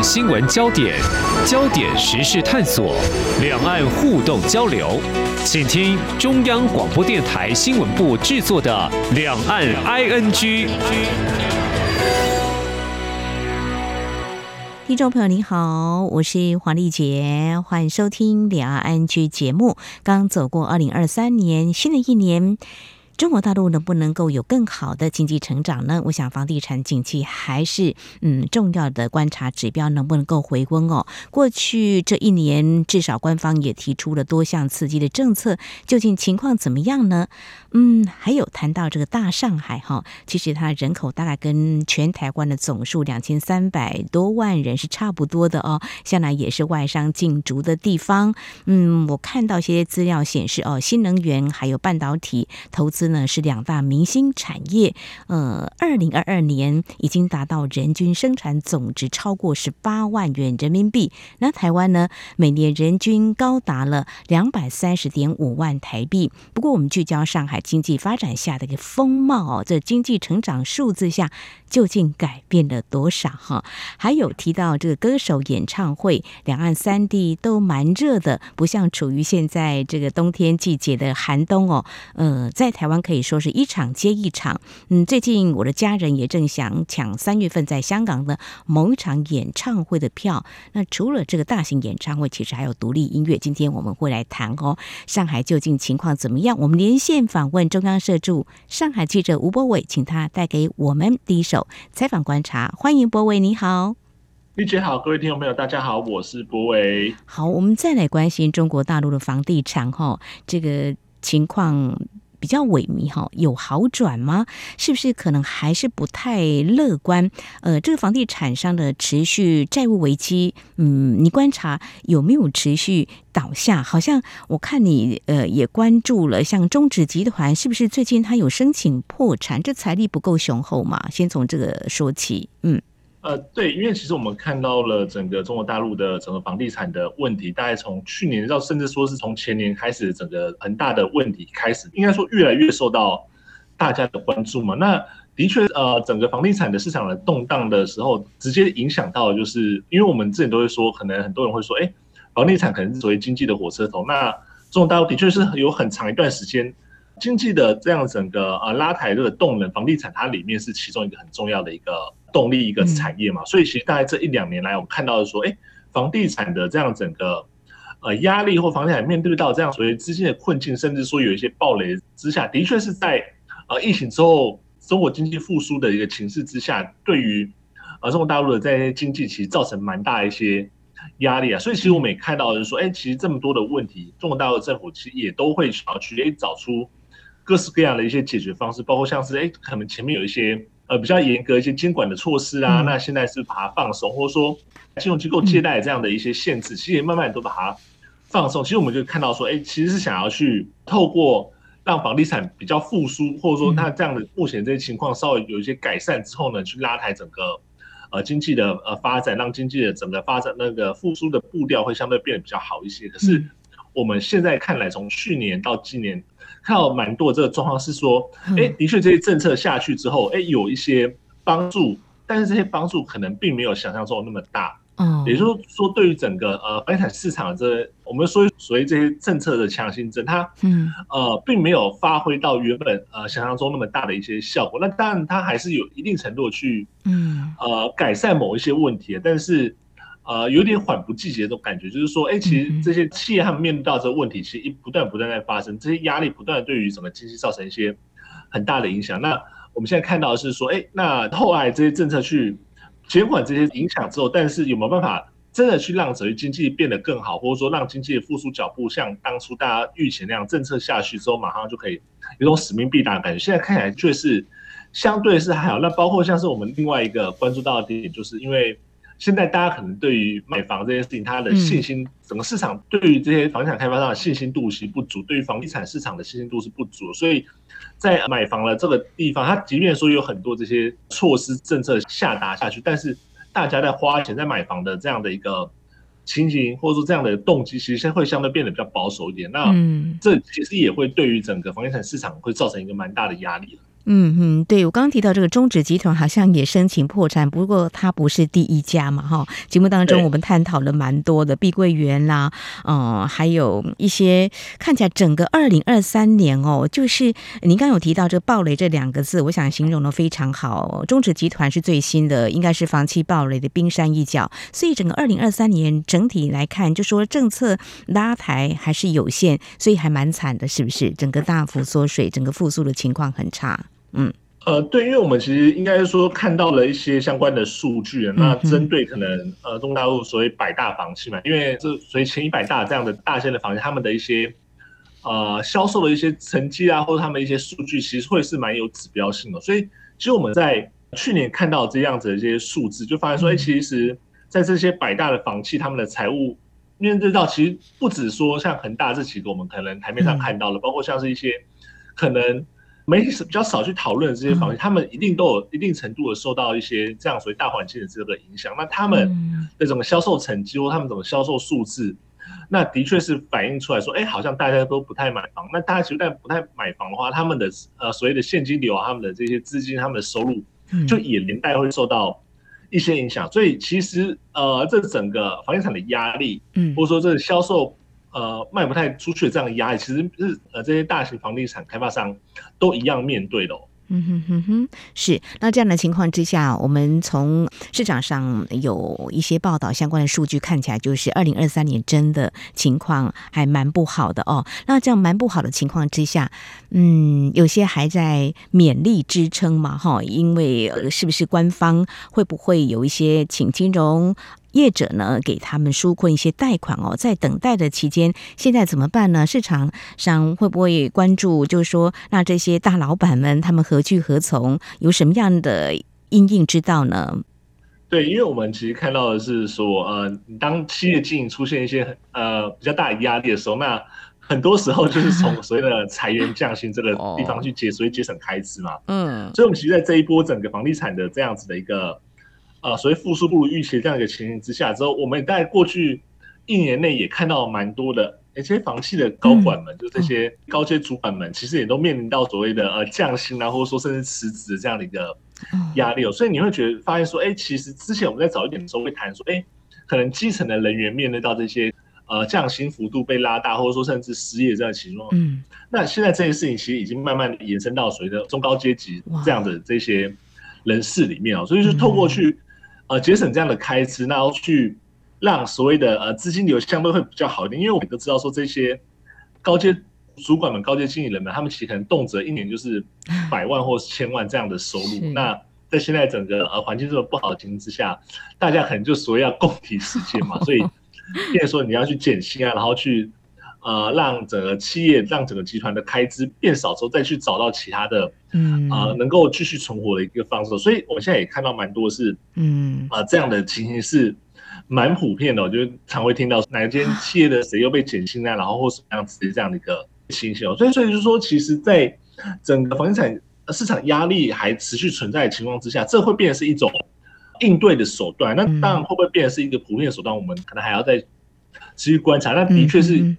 新闻焦点、焦点时事探索、两岸互动交流，请听中央广播电台新闻部制作的《两岸 ING》。听众朋友，您好，我是黄丽杰，欢迎收听《两岸 ING》节目。刚走过二零二三年，新的一年。中国大陆能不能够有更好的经济成长呢？我想房地产景气还是嗯重要的观察指标，能不能够回温哦？过去这一年，至少官方也提出了多项刺激的政策，究竟情况怎么样呢？嗯，还有谈到这个大上海哈，其实它人口大概跟全台湾的总数两千三百多万人是差不多的哦，向来也是外商进驻的地方。嗯，我看到一些资料显示哦，新能源还有半导体投资。呢是两大明星产业，呃，二零二二年已经达到人均生产总值超过十八万元人民币。那台湾呢，每年人均高达了两百三十点五万台币。不过，我们聚焦上海经济发展下的一个风貌哦，这经济成长数字下究竟改变了多少？哈，还有提到这个歌手演唱会，两岸三地都蛮热的，不像处于现在这个冬天季节的寒冬哦。呃，在台湾。可以说是一场接一场。嗯，最近我的家人也正想抢三月份在香港的某一场演唱会的票。那除了这个大型演唱会，其实还有独立音乐。今天我们会来谈哦，上海究竟情况怎么样？我们连线访问中央社驻上海记者吴博伟，请他带给我们第一手采访观察。欢迎博伟，你好，丽姐好，各位听众朋友，大家好，我是博伟。好，我们再来关心中国大陆的房地产哈，这个情况。比较萎靡哈，有好转吗？是不是可能还是不太乐观？呃，这个房地产商的持续债务危机，嗯，你观察有没有持续倒下？好像我看你呃也关注了，像中指集团是不是最近他有申请破产？这财力不够雄厚嘛？先从这个说起，嗯。呃，对，因为其实我们看到了整个中国大陆的整个房地产的问题，大概从去年到甚至说是从前年开始，整个很大的问题开始，应该说越来越受到大家的关注嘛。那的确，呃，整个房地产的市场的动荡的时候，直接影响到就是，因为我们之前都会说，可能很多人会说，哎，房地产可能是作为经济的火车头。那中国大陆的确是有很长一段时间，经济的这样整个呃拉抬这个动能，房地产它里面是其中一个很重要的一个。动力一个产业嘛，所以其实大概这一两年来，我们看到的说，哎，房地产的这样整个呃压力，或房地产面对到这样所谓资金的困境，甚至说有一些暴雷之下，的确是在呃疫情之后中国经济复苏的一个情势之下，对于呃中国大陆的这些经济其实造成蛮大一些压力啊。所以其实我们也看到的是说，哎，其实这么多的问题，中国大陆政府其实也都会想要去哎找出各式各样的一些解决方式，包括像是哎可能前面有一些。呃，比较严格一些监管的措施啊，嗯、那现在是把它放松，或者说金融机构借贷这样的一些限制，嗯、其实也慢慢都把它放松。其实我们就看到说，哎，其实是想要去透过让房地产比较复苏，或者说那这样的目前这些情况稍微有一些改善之后呢，去拉抬整个呃经济的呃发展，让经济的整个发展那个复苏的步调会相对变得比较好一些。可是我们现在看来，从去年到今年。看到蛮多的这个状况是说，哎，的确这些政策下去之后，哎，有一些帮助，但是这些帮助可能并没有想象中那么大。嗯，也就是说，对于整个呃房地产市场这我们说所谓这些政策的强心针，它嗯呃并没有发挥到原本呃想象中那么大的一些效果。那当然，它还是有一定程度去嗯呃改善某一些问题，但是。呃，有点缓不济急的感觉，就是说，哎，其实这些企业他们面对到这个问题，其实一不断不断在发生，这些压力不断的对于整个经济造成一些很大的影响。那我们现在看到的是说，哎，那后来这些政策去减缓这些影响之后，但是有没有办法真的去让整个经济变得更好，或者说让经济的复苏脚步像当初大家预期那样，政策下去之后马上就可以有种使命必达的感觉？现在看起来却是相对是还好。那包括像是我们另外一个关注到的点，就是因为。现在大家可能对于买房这件事情，他的信心，整个市场对于这些房地产开发商的信心度其实不足，对于房地产市场的信心度是不足，所以在买房的这个地方，他即便说有很多这些措施政策下达下去，但是大家在花钱在买房的这样的一个情形，或者说这样的动机，其实会相对变得比较保守一点。那这其实也会对于整个房地产市场会造成一个蛮大的压力。嗯嗯，对，我刚刚提到这个中指集团好像也申请破产，不过它不是第一家嘛，哈。节目当中我们探讨了蛮多的碧桂园啦，嗯、呃，还有一些看起来整个二零二三年哦，就是您刚刚有提到这个暴雷这两个字，我想形容的非常好。中指集团是最新的，应该是房企暴雷的冰山一角，所以整个二零二三年整体来看，就说政策拉抬还是有限，所以还蛮惨的，是不是？整个大幅缩水，整个复苏的情况很差。嗯，呃，对，因为我们其实应该说看到了一些相关的数据，嗯、那针对可能呃中国大陆所谓百大房企嘛，因为这所以前一百大这样的大型的房企，他们的一些呃销售的一些成绩啊，或者他们一些数据，其实会是蛮有指标性的。所以，其实我们在去年看到这样子的一些数字，就发现说，哎、嗯，其实，在这些百大的房企，他们的财务面对到，其实不止说像恒大这几个，我们可能台面上看到了，嗯、包括像是一些可能。媒体是比较少去讨论这些房企，他们一定都有一定程度的受到一些这样所谓大环境的这个影响。那他们的整个销售成绩或他们整个销售数字，那的确是反映出来说，哎，好像大家都不太买房。那大家其实但不太买房的话，他们的呃所谓的现金流啊，他们的这些资金，他们的收入，就也连带会受到一些影响。所以其实呃，这整个房地产的压力，嗯，或者说这个销售。呃，卖不太出去的这样的压力，其实是呃这些大型房地产开发商都一样面对的。嗯哼哼哼，是。那这样的情况之下，我们从市场上有一些报道相关的数据看起来，就是二零二三年真的情况还蛮不好的哦。那这样蛮不好的情况之下，嗯，有些还在勉力支撑嘛，哈，因为，是不是官方会不会有一些请金融业者呢，给他们纾困一些贷款哦，在等待的期间，现在怎么办呢？市场上会不会关注？就是说，那这些大老板们他们何去何从？有什么样的因应之道呢？对，因为我们其实看到的是说，呃，当企业经营出现一些呃比较大的压力的时候，那很多时候就是从所谓的裁员降薪这个地方去节，所以节省开支嘛。嗯，所以我们其实在这一波整个房地产的这样子的一个。呃，所以复苏不如预期的这样一个情形之下之后，我们在过去一年内也看到蛮多的，这些房企的高管们，嗯、就这些高阶主管们，其实也都面临到所谓的呃降薪啊，或者说甚至辞职的这样的一个压力哦。所以你会觉得发现说，哎，其实之前我们在早一点的时候会谈说，哎，可能基层的人员面对到这些呃降薪幅度被拉大，或者说甚至失业这样的情况，嗯，那现在这件事情其实已经慢慢延伸到所谓的中高阶级这样的这些人士里面哦，所以就透过去。呃，节省这样的开支，然后去让所谓的呃资金流相对会比较好一点，因为我们都知道说这些高阶主管们、高阶经理人们，他们其实可能动辄一年就是百万或是千万这样的收入。那在现在整个呃环境这么不好的情况之下，大家可能就所谓要共体时艰嘛，所以变成说你要去减薪啊，然后去。呃，让整个企业、让整个集团的开支变少之后，再去找到其他的，嗯，啊、呃，能够继续存活的一个方式。所以，我们现在也看到蛮多是，嗯，啊、呃，这样的情形是蛮普遍的。我就常会听到哪一间企业的谁又被减薪啊，然后或什么样子的这样的一个情形。所以，所以就是说，其实，在整个房地产市场压力还持续存在的情况之下，这会变成是一种应对的手段。那当然，会不会变成是一个普遍的手段？我们可能还要再持续观察。那的确是。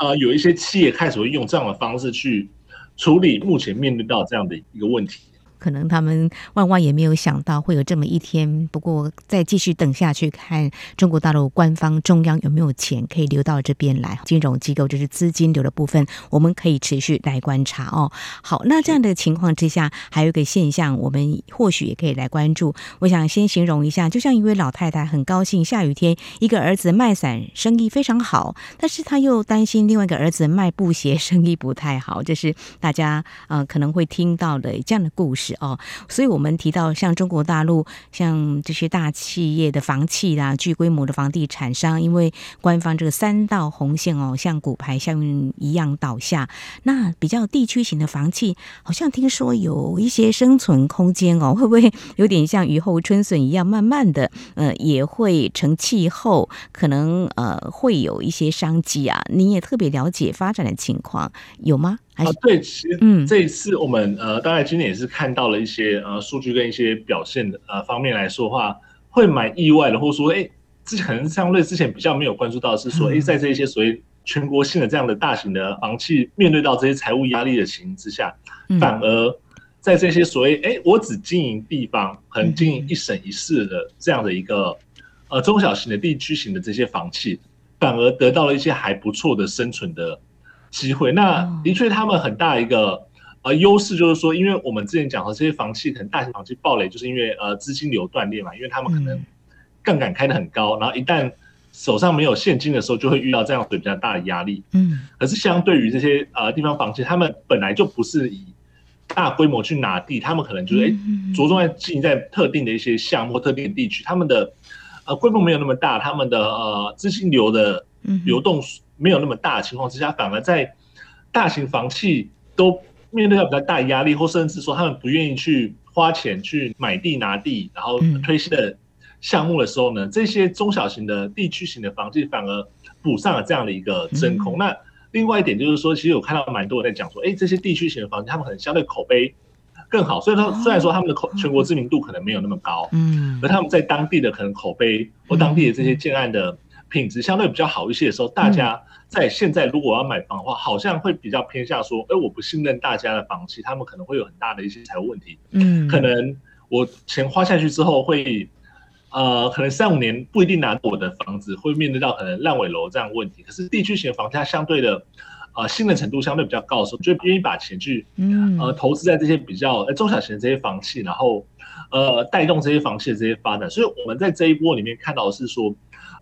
啊，有一些企业开始会用这样的方式去处理目前面对到这样的一个问题。可能他们万万也没有想到会有这么一天。不过，再继续等下去看中国大陆官方中央有没有钱可以流到这边来，金融机构就是资金流的部分，我们可以持续来观察哦。好，那这样的情况之下，还有一个现象，我们或许也可以来关注。我想先形容一下，就像一位老太太很高兴下雨天，一个儿子卖伞生意非常好，但是他又担心另外一个儿子卖布鞋生意不太好，这是大家呃可能会听到的这样的故事。哦，所以我们提到像中国大陆，像这些大企业的房企啦，巨规模的房地产商，因为官方这个三道红线哦，像骨牌效应一样倒下，那比较地区型的房企，好像听说有一些生存空间哦，会不会有点像雨后春笋一样，慢慢的呃也会成气候，可能呃会有一些商机啊？你也特别了解发展的情况有吗？啊，对，其实这一次我们、嗯、呃，大概今年也是看到了一些呃数据跟一些表现的呃方面来说的话，会蛮意外的，或者说，哎，之前可能相对之前比较没有关注到，是说，哎，在这一些所谓全国性的这样的大型的房企面对到这些财务压力的情形之下，反而在这些所谓哎，我只经营地方，可能经营一省一市的这样的一个呃中小型的地区型的这些房企，反而得到了一些还不错的生存的机会。那的确，他们很大一个呃优势就是说，因为我们之前讲的这些房企，可能大型房企暴雷，就是因为呃资金流断裂嘛，因为他们可能杠杆开得很高，然后一旦手上没有现金的时候，就会遇到这样子比较大的压力。嗯，可是相对于这些呃地方房企，他们本来就不是以大规模去拿地，他们可能就是哎，着重在经营在特定的一些项目、特定的地区，他们的呃规模没有那么大，他们的呃资金流的流动没有那么大的情况之下，反而在大型房企都面对到比较大压力，或甚至说他们不愿意去花钱去买地拿地，然后推新的项目的时候呢，这些中小型的地区型的房企反而补上了这样的一个真空。那另外一点就是说，其实我看到蛮多人在讲说，哎，这些地区型的房子，他们可能相对口碑更好。所以说，虽然说他们的口全国知名度可能没有那么高，嗯，而他们在当地的可能口碑或当地的这些建案的品质相对比较好一些的时候，大家在现在如果要买房的话，好像会比较偏向说，哎，我不信任大家的房企，他们可能会有很大的一些财务问题，嗯，可能我钱花下去之后会。呃，可能三五年不一定拿我的房子会面对到可能烂尾楼这样的问题。可是地区型的房价相对的，呃，信任程度相对比较高的时候，就愿意把钱去，呃，投资在这些比较呃中小型的这些房企，然后，呃，带动这些房企的这些发展。所以我们在这一波里面看到的是说，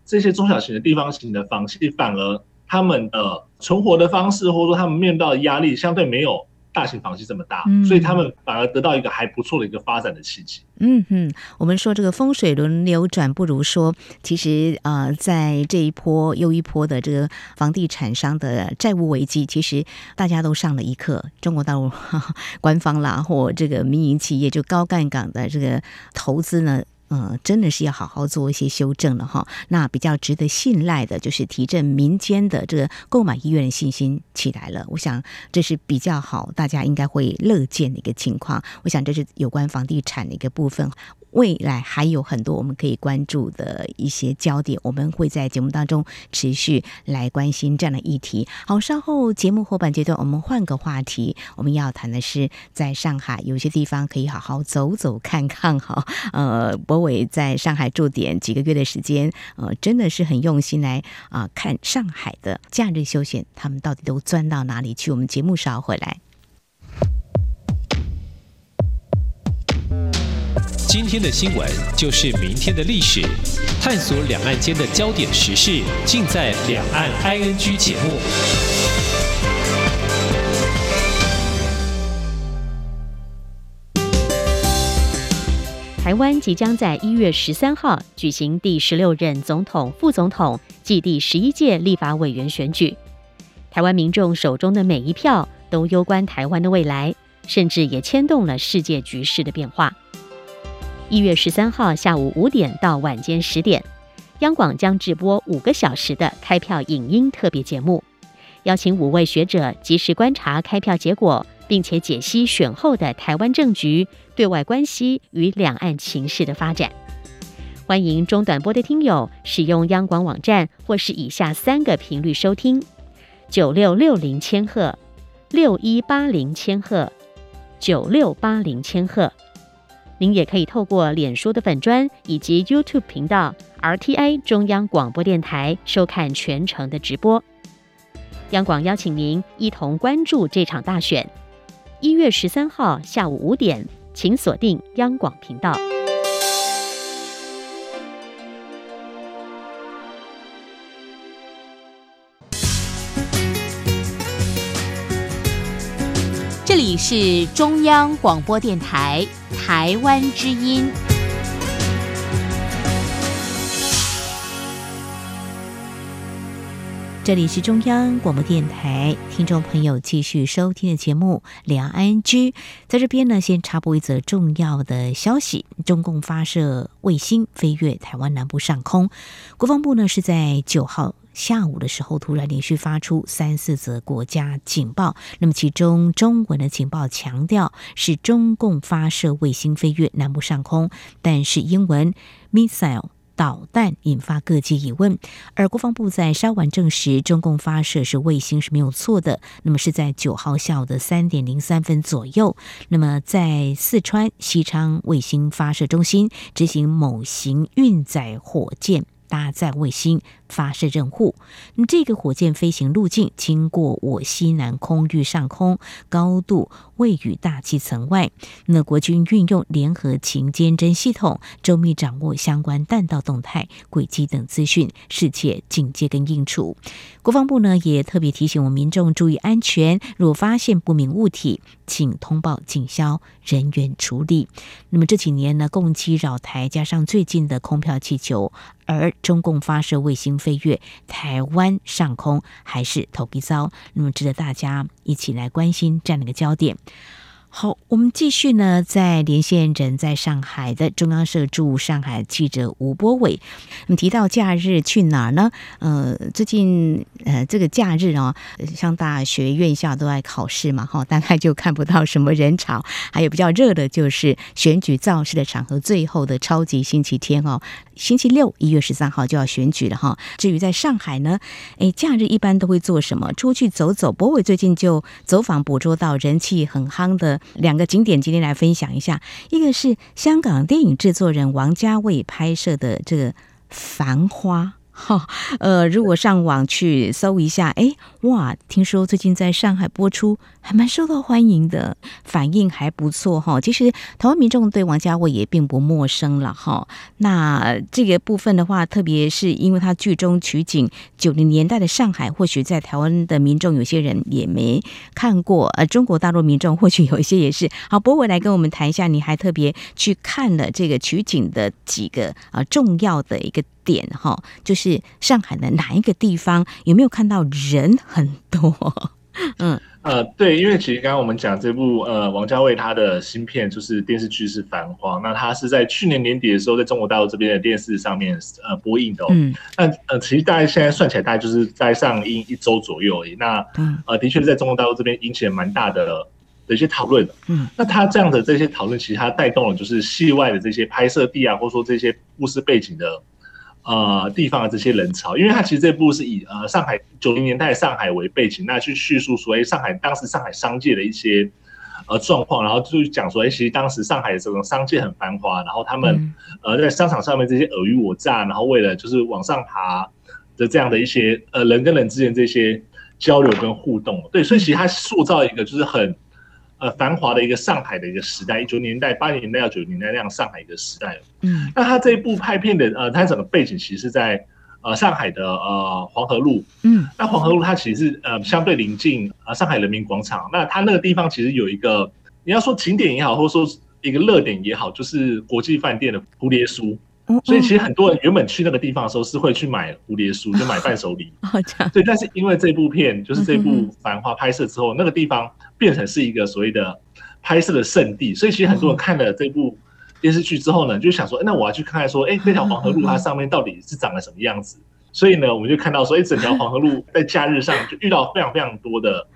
这些中小型的地方型的房企，反而他们的存活的方式，或者说他们面对到的压力，相对没有。大型房企这么大，所以他们反而得到一个还不错的一个发展的契机。嗯哼，我们说这个风水轮流转，不如说，其实呃，在这一波又一波的这个房地产商的债务危机，其实大家都上了一课。中国大陆 官方啦，或这个民营企业就高杠杆的这个投资呢。嗯，真的是要好好做一些修正了哈。那比较值得信赖的，就是提振民间的这个购买意愿的信心起来了。我想这是比较好，大家应该会乐见的一个情况。我想这是有关房地产的一个部分。未来还有很多我们可以关注的一些焦点，我们会在节目当中持续来关心这样的议题。好，稍后节目后半阶段，我们换个话题，我们要谈的是在上海有些地方可以好好走走看看。哈，呃，博伟在上海驻点几个月的时间，呃，真的是很用心来啊、看上海的假日休闲，他们到底都钻到哪里去？我们节目稍后回来。今天的新闻就是明天的历史，探索两岸间的焦点时事，尽在《两岸 ING》节目。台湾即将在一月十三号举行第十六任总统、副总统暨第十一届立法委员选举，台湾民众手中的每一票都攸关台湾的未来，甚至也牵动了世界局势的变化。一月十三号下午五点到晚间十点，央广将直播五个小时的开票影音特别节目，邀请五位学者及时观察开票结果，并且解析选后的台湾政局、对外关系与两岸情势的发展。欢迎中短波的听友使用央广网站或是以下三个频率收听：九六六零千赫、六一八零千赫、九六八零千赫。您也可以透过脸书的粉砖以及 YouTube 频道 RTI 中央广播电台收看全程的直播。央广邀请您一同关注这场大选，一月十三号下午五点，请锁定央广频道。这里是中央广播电台。台湾之音，这里是中央广播电台，听众朋友继续收听的节目《两岸 ING》。在这边呢，先插播一则重要的消息：中共发射卫星飞越台湾南部上空，国防部呢是在九号。下午的时候，突然连续发出三四则国家警报。那么，其中中文的警报强调是中共发射卫星飞越南部上空，但是英文 missile 导弹引发各界疑问，而国防部在稍晚证实，中共发射是卫星是没有错的。那么是在九号下午的三点零三分左右，那么在四川西昌卫星发射中心执行某型运载火箭搭载卫星发射任务，这个火箭飞行路径经过我西南空域上空，高度位于大气层外。那国军运用联合情监侦系统，周密掌握相关弹道动态、轨迹等资讯，适切警戒跟应处。国防部呢也特别提醒我们民众注意安全，若发现不明物体，请通报警消人员处理。那么这几年呢，共机扰台，加上最近的空飘气球，而中共发射卫星。飞越台湾上空还是头皮遭，那么值得大家一起来关心这样的一个焦点。好，我们继续呢，在连线人在上海的中央社驻上海记者吴波伟。那么提到假日去哪儿呢？呃，最近呃这个假日哦，像大学院校都在考试嘛，哈，大概就看不到什么人潮。还有比较热的就是选举造势的场合，最后的超级星期天哦。星期六一月十三号就要选举了哈。至于在上海呢，诶，假日一般都会做什么？出去走走。柏纬最近就走访捕捉到人气很夯的两个景点，今天来分享一下。一个是香港电影制作人王家卫拍摄的这个《繁花》。哈，呃，如果上网去搜一下，哎，哇，听说最近在上海播出，还蛮受到欢迎的，反应还不错哈。其实台湾民众对王家卫也并不陌生了哈。那这个部分的话，特别是因为他剧中取景九零年代的上海，或许在台湾的民众有些人也没看过，呃，中国大陆民众或许有一些也是。好，博伟来跟我们谈一下，你还特别去看了这个取景的几个啊重要的一个。点哈，就是上海的哪一个地方有没有看到人很多？嗯呃，对，因为其实刚刚我们讲这部呃王家卫他的新片就是电视剧是《繁花》，那他是在去年年底的时候在中国大陆这边的电视上面呃播映的哦。嗯。那呃，其实大概现在算起来，大概就是在上映一周左右而已。那呃，的确在中国大陆这边引起了蛮大的的一些讨论。嗯。那他这样的这些讨论，其实他带动了就是戏外的这些拍摄地啊，或者说这些故事背景的。呃，地方的这些人潮，因为他其实这部是以呃上海九零年代上海为背景，那去叙述所谓上海当时上海商界的一些呃状况，然后就讲说，哎，其实当时上海的这种商界很繁华，然后他们呃在商场上面这些尔虞我诈，然后为了就是往上爬的这样的一些呃人跟人之间这些交流跟互动，对，所以其实他塑造一个就是很。呃，繁华的一个上海的一个时代，一九年代、八零年代到九零年代那样上海一个时代。嗯，那他这一部拍片的呃，他整个背景其实是在呃上海的呃黄河路。嗯，那黄河路它其实是呃相对临近呃上海人民广场。那它那个地方其实有一个，你要说景点也好，或者说一个热点也好，就是国际饭店的蝴蝶酥。所以其实很多人原本去那个地方的时候是会去买蝴蝶酥，就买伴手礼。对，但是因为这部片就是这部《繁花》拍摄之后，那个地方变成是一个所谓的拍摄的圣地，所以其实很多人看了这部电视剧之后呢，就想说，那我要去看看说，哎，那条黄河路它上面到底是长了什么样子？所以呢，我们就看到说，一整条黄河路在假日上就遇到非常非常多的。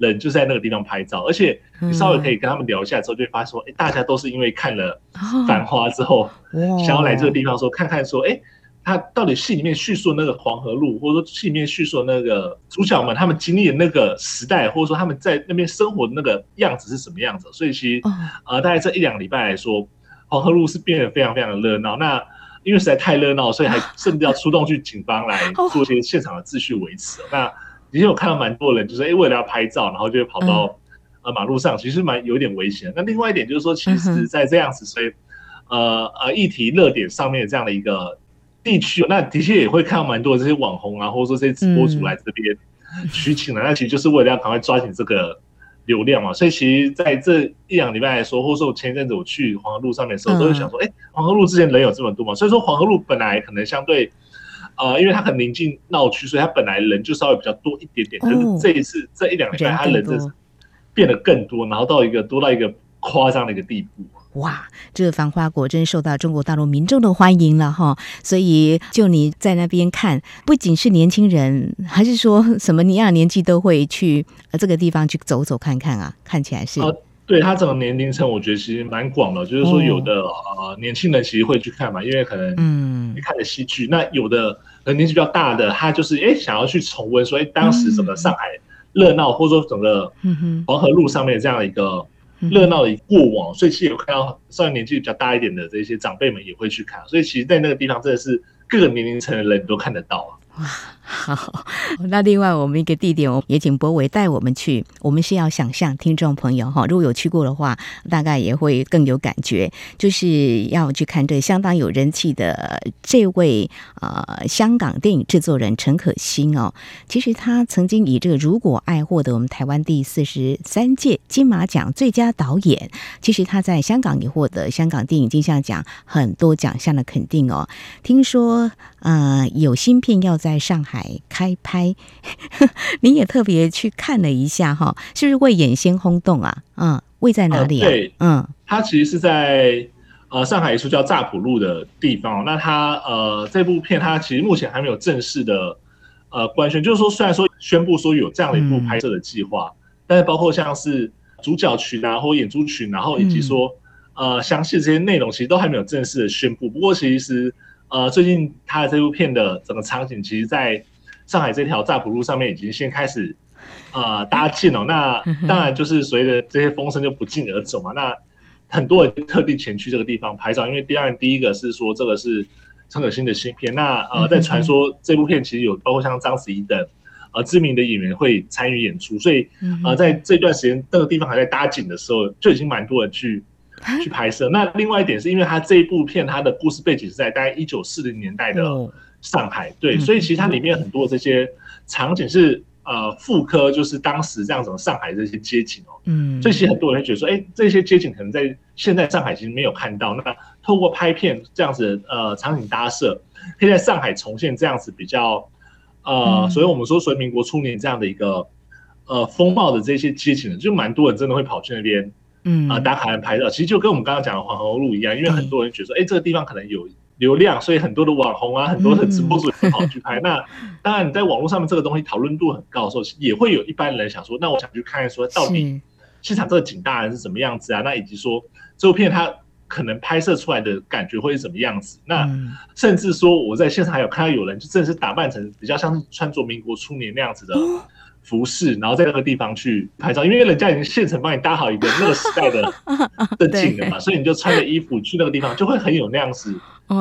人就在那个地方拍照，而且你稍微可以跟他们聊一下之后，就会发现说，哎，大家都是因为看了《繁花》之后，想要来这个地方说看看说，哎，他到底戏里面叙述那个黄河路，或者说戏里面叙述那个主角们他们经历的那个时代，或者说他们在那边生活的那个样子是什么样子。所以其实，呃，大概这一两礼拜来说，黄河路是变得非常非常的热闹。那因为实在太热闹，所以还 甚至要出动去警方来做一些现场的秩序维持。那以前我看到蛮多人，就是哎，为了要拍照，然后就会跑到呃马路上，其实蛮有点危险。那另外一点就是说，其实，在这样子所以呃呃议题热点上面这样的一个地区，那的确也会看到蛮多的这些网红啊，或者说这些直播主来这边取景的。那其实就是为了要赶快抓紧这个流量嘛。所以其实在这一两礼拜来说，或者说我前一阵子我去黄河路上面的时候，都会想说，哎，黄河路之前人有这么多嘛？所以说黄河路本来可能相对。呃，因为它很临近闹区，所以它本来人就稍微比较多一点点。可是这一次这一两礼拜，它人真是变得更多，然后到一个多到一个夸张的一个地步。哇，这个繁花果真受到中国大陆民众的欢迎了哈！所以就你在那边看，不仅是年轻人，还是说什么你样年纪都会去呃这个地方去走走看看啊？看起来是。对他整个年龄层，我觉得其实蛮广的。就是说，有的、哦、呃年轻人其实会去看嘛，因为可能嗯，看的戏剧。那有的可能年纪比较大的，他就是哎想要去重温，所以当时整个上海热闹，嗯、或者说整个黄河路上面这样的一个热闹的过往，嗯、所以其实有看到稍微年纪比较大一点的这些长辈们也会去看。所以其实，在那个地方真的是各个年龄层的人都看得到啊。哇，好，那另外我们一个地点，我也请博伟带我们去。我们是要想象听众朋友哈，如果有去过的话，大概也会更有感觉。就是要去看这相当有人气的这位呃香港电影制作人陈可辛哦。其实他曾经以这个《如果爱》获得我们台湾第四十三届金马奖最佳导演。其实他在香港也获得香港电影金像奖很多奖项的肯定哦。听说呃有新片要。在上海开拍，你也特别去看了一下哈，是不是为眼先轰动啊？嗯，位在哪里啊？呃、对，嗯，它其实是在呃上海一处叫乍浦路的地方。那它呃这部片它其实目前还没有正式的呃官宣，就是说虽然说宣布说有这样的一部拍摄的计划，嗯、但是包括像是主角群啊或演出群，然后以及说、嗯、呃详细的这些内容，其实都还没有正式的宣布。不过其实。呃，最近他的这部片的整个场景，其实在上海这条乍浦路上面已经先开始呃搭建了。那当然就是随着这些风声就不胫而走嘛。那很多人特地前去这个地方拍照，因为第二，第一个是说这个是陈可辛的新片。那呃，在传说这部片其实有包括像章子怡等呃知名的演员会参与演出，所以呃在这段时间那个地方还在搭景的时候，就已经蛮多人去。去拍摄。那另外一点是因为它这一部片，它的故事背景是在大概一九四零年代的上海，对，所以其实它里面很多这些场景是呃复刻，就是当时这样子的上海这些街景哦，嗯，所以其实很多人会觉得说，哎，这些街景可能在现在上海其实没有看到，那透过拍片这样子呃场景搭设，可以在上海重现这样子比较呃，所以我们说，所谓民国初年这样的一个呃风貌的这些街景呢，就蛮多人真的会跑去那边。嗯啊，打卡人拍照，其实就跟我们刚刚讲的黄河路一样，因为很多人觉得说，哎、欸，这个地方可能有流量，所以很多的网红啊，很多的直播主也跑去拍。嗯、那当然，你在网络上面这个东西讨论度很高的时候，也会有一般人想说，那我想去看看说，到底现场这个景大人是什么样子啊？那以及说这部片它可能拍摄出来的感觉会是什么样子？那甚至说我在现场还有看到有人就真的是打扮成比较像是穿着民国初年那样子的。服饰，然后在那个地方去拍照，因为人家已经现成帮你搭好一个那个时代的 的景了嘛，所以你就穿着衣服去那个地方，就会很有那样子。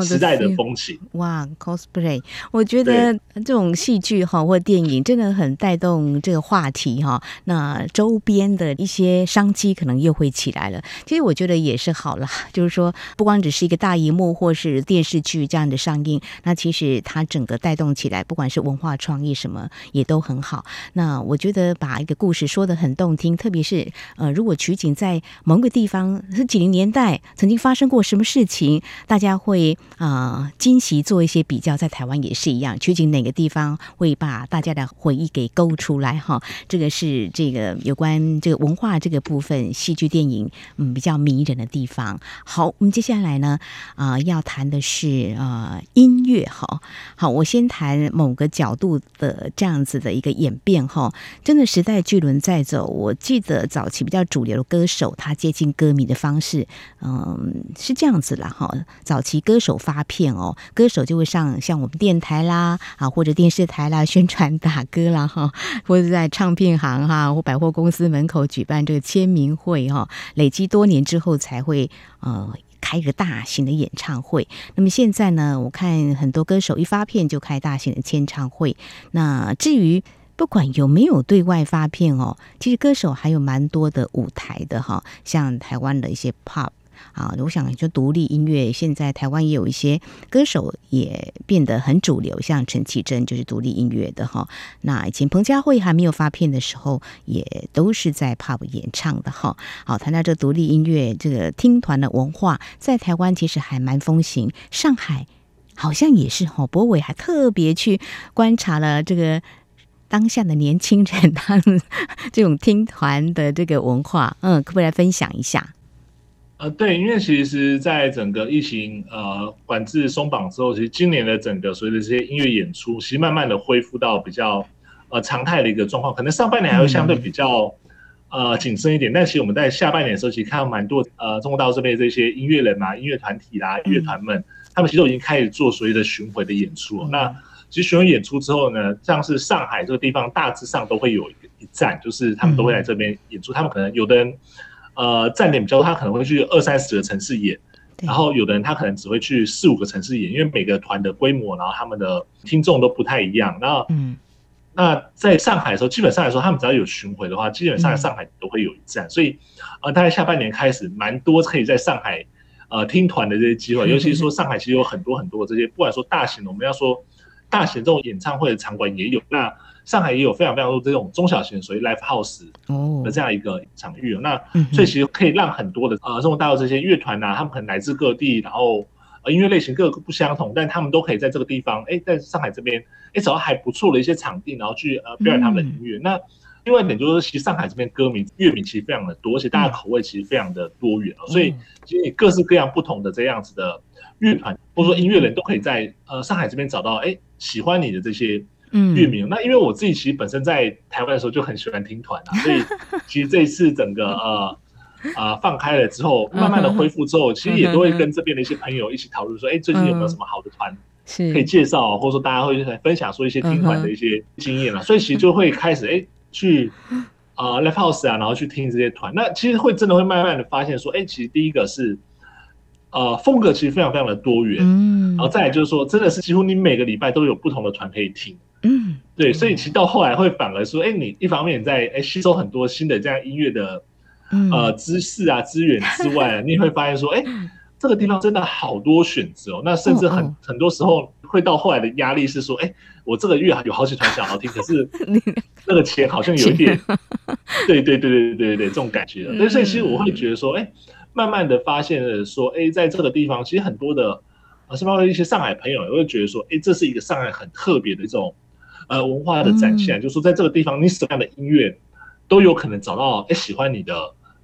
时代的风情哇，cosplay，我觉得这种戏剧哈或电影真的很带动这个话题哈。那周边的一些商机可能又会起来了。其实我觉得也是好了，就是说不光只是一个大荧幕或是电视剧这样的上映，那其实它整个带动起来，不管是文化创意什么也都很好。那我觉得把一个故事说的很动听，特别是呃，如果取景在某个地方是几零年代曾经发生过什么事情，大家会。啊，惊喜做一些比较，在台湾也是一样，究竟哪个地方会把大家的回忆给勾出来哈？这个是这个有关这个文化这个部分，戏剧电影嗯比较迷人的地方。好，我们接下来呢啊、要谈的是啊、呃、音乐哈。好，我先谈某个角度的这样子的一个演变哈。真的时代巨轮在走，我记得早期比较主流的歌手，他接近歌迷的方式，嗯是这样子啦哈。早期歌手。手发片哦，歌手就会上像我们电台啦啊，或者电视台啦宣传打歌啦哈，或者在唱片行哈或百货公司门口举办这个签名会哈，累积多年之后才会呃开一个大型的演唱会。那么现在呢，我看很多歌手一发片就开大型的签唱会。那至于不管有没有对外发片哦，其实歌手还有蛮多的舞台的哈，像台湾的一些 pop。啊，我想就独立音乐，现在台湾也有一些歌手也变得很主流，像陈绮贞就是独立音乐的哈。那以前彭佳慧还没有发片的时候，也都是在 pub 演唱的哈。好，谈到这独立音乐这个听团的文化，在台湾其实还蛮风行，上海好像也是哈。博伟还特别去观察了这个当下的年轻人 他们 这种听团的这个文化，嗯，可不可以来分享一下？呃，对，因为其实，在整个疫情呃管制松绑之后，其实今年的整个所有的这些音乐演出，其实慢慢的恢复到比较呃常态的一个状况。可能上半年还会相对比较呃谨慎一点。但其实我们在下半年的时候，其实看到蛮多呃中国大陆这边的这些音乐人啊、音乐团体啦、音乐团们，他们其实都已经开始做所谓的巡回的演出。嗯、那其实巡回演出之后呢，像是上海这个地方，大致上都会有一一站，就是他们都会来这边演出。嗯、他们可能有的人呃站点比较多，他可能会去二三十个城市演。然后有的人他可能只会去四五个城市演，因为每个团的规模，然后他们的听众都不太一样。那嗯，那在上海的时候，基本上来说，他们只要有巡回的话，基本上在上海都会有一站。嗯、所以，呃，大概下半年开始，蛮多可以在上海呃听团的这些机会。尤其是说，上海其实有很多很多的这些，不管说大型的，我们要说大型这种演唱会的场馆也有。那上海也有非常非常多这种中小型，所谓 live house 哦的这样一个场域。哦、那所以其实可以让很多的呃中国大陆这些乐团呐，他们可能来自各地，然后呃音乐类型各个不相同，但他们都可以在这个地方，哎，在上海这边，哎，找到还不错的一些场地，然后去呃表演他们的音乐。嗯、那另外一点就是，其实上海这边歌迷乐迷其实非常的多，而且大家口味其实非常的多元。哦、所以其实你各式各样不同的这样子的乐团或者说音乐人都可以在呃上海这边找到哎喜欢你的这些。嗯，乐迷，那因为我自己其实本身在台湾的时候就很喜欢听团啊，所以 其实这一次整个呃啊、呃、放开了之后，慢慢的恢复之后，其实也都会跟这边的一些朋友一起讨论说，哎，最近有没有什么好的团可以介绍，或者说大家会分享说一些听团的一些经验啊，所以其实就会开始哎去啊、呃、live house 啊，然后去听这些团，那其实会真的会慢慢的发现说，哎，其实第一个是呃风格其实非常非常的多元，嗯，然后再来就是说，真的是几乎你每个礼拜都有不同的团可以听。嗯，对，所以其实到后来会反而说，哎，你一方面在哎吸收很多新的这样音乐的呃知识啊资源之外啊，你也会发现说，哎，这个地方真的好多选择哦。那甚至很很多时候会到后来的压力是说，哎，我这个月有好几团想要听，可是那个钱好像有一点，对对对对对对对，这种感觉。对，所以其实我会觉得说，哎，慢慢的发现了说，哎，在这个地方其实很多的啊，是包括一些上海朋友也会觉得说，哎，这是一个上海很特别的一种。呃，文化的展现，嗯、就是说，在这个地方，你什么样的音乐都有可能找到哎喜欢你的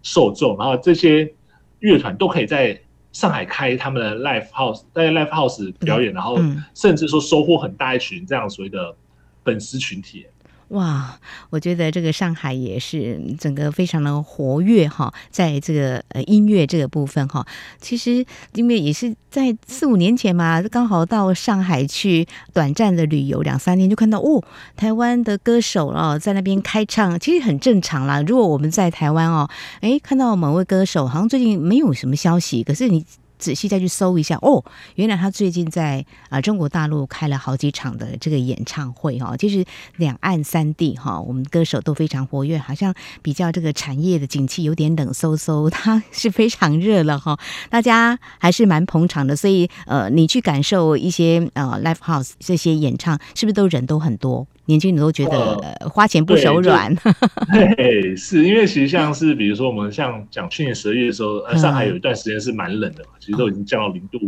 受众，然后这些乐团都可以在上海开他们的 live house，在 live house 表演，嗯、然后甚至说收获很大一群这样所谓的粉丝群体。哇，我觉得这个上海也是整个非常的活跃哈，在这个呃音乐这个部分哈，其实因为也是在四五年前嘛，刚好到上海去短暂的旅游两三天，就看到哦，台湾的歌手哦在那边开唱，其实很正常啦。如果我们在台湾哦，诶，看到某位歌手好像最近没有什么消息，可是你。仔细再去搜一下哦，原来他最近在啊中国大陆开了好几场的这个演唱会哈，就是两岸三地哈，我们歌手都非常活跃，好像比较这个产业的景气有点冷飕飕，它是非常热了哈，大家还是蛮捧场的，所以呃，你去感受一些呃 live house 这些演唱，是不是都人都很多？年轻人都觉得花钱不手软，对，是因为其实像是比如说我们像讲去年十二月的时候，呃上海有一段时间是蛮冷的嘛，其实都已经降到零度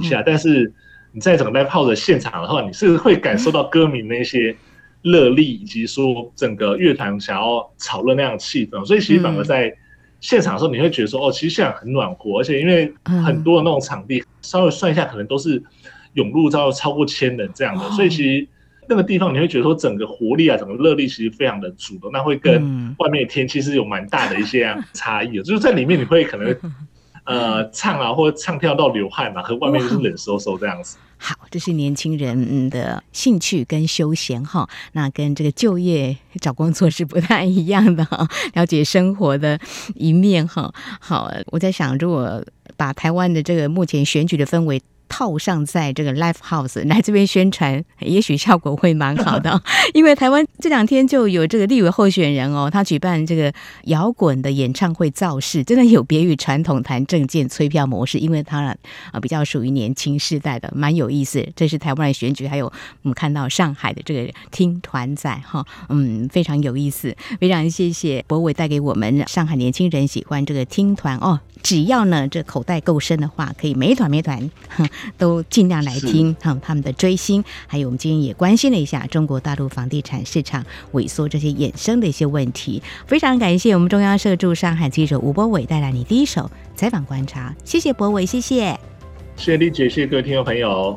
以下。但是你在整个 live house 的现场的话，你是会感受到歌迷那些热力，以及说整个乐团想要炒热那样的气氛。所以其实反而在现场的时候，你会觉得说，哦，其实现场很暖和，而且因为很多的那种场地，稍微算一下，可能都是涌入到超过千人这样的，所以其实。那个地方你会觉得说整个活力啊，整个热力其实非常的足的，那会跟外面的天气是有蛮大的一些差异的，就是在里面你会可能 呃唱啊或者唱跳到流汗嘛，和外面就是冷飕飕这样子。好，这是年轻人的兴趣跟休闲哈，那跟这个就业找工作是不太一样的哈，了解生活的一面哈。好，我在想，如果把台湾的这个目前选举的氛围。套上在这个 live house 来这边宣传，也许效果会蛮好的。因为台湾这两天就有这个立委候选人哦，他举办这个摇滚的演唱会造势，真的有别于传统谈政见催票模式，因为他啊比较属于年轻世代的，蛮有意思。这是台湾的选举，还有我们看到上海的这个听团仔哈，嗯，非常有意思。非常谢谢博伟带给我们上海年轻人喜欢这个听团哦，只要呢这口袋够深的话，可以每团每团。都尽量来听哈，他们的追星，还有我们今天也关心了一下中国大陆房地产市场萎缩这些衍生的一些问题。非常感谢我们中央社驻上海记者吴博伟带来你第一手采访观察，谢谢博伟，谢谢，谢谢丽姐，谢谢各位听众朋友。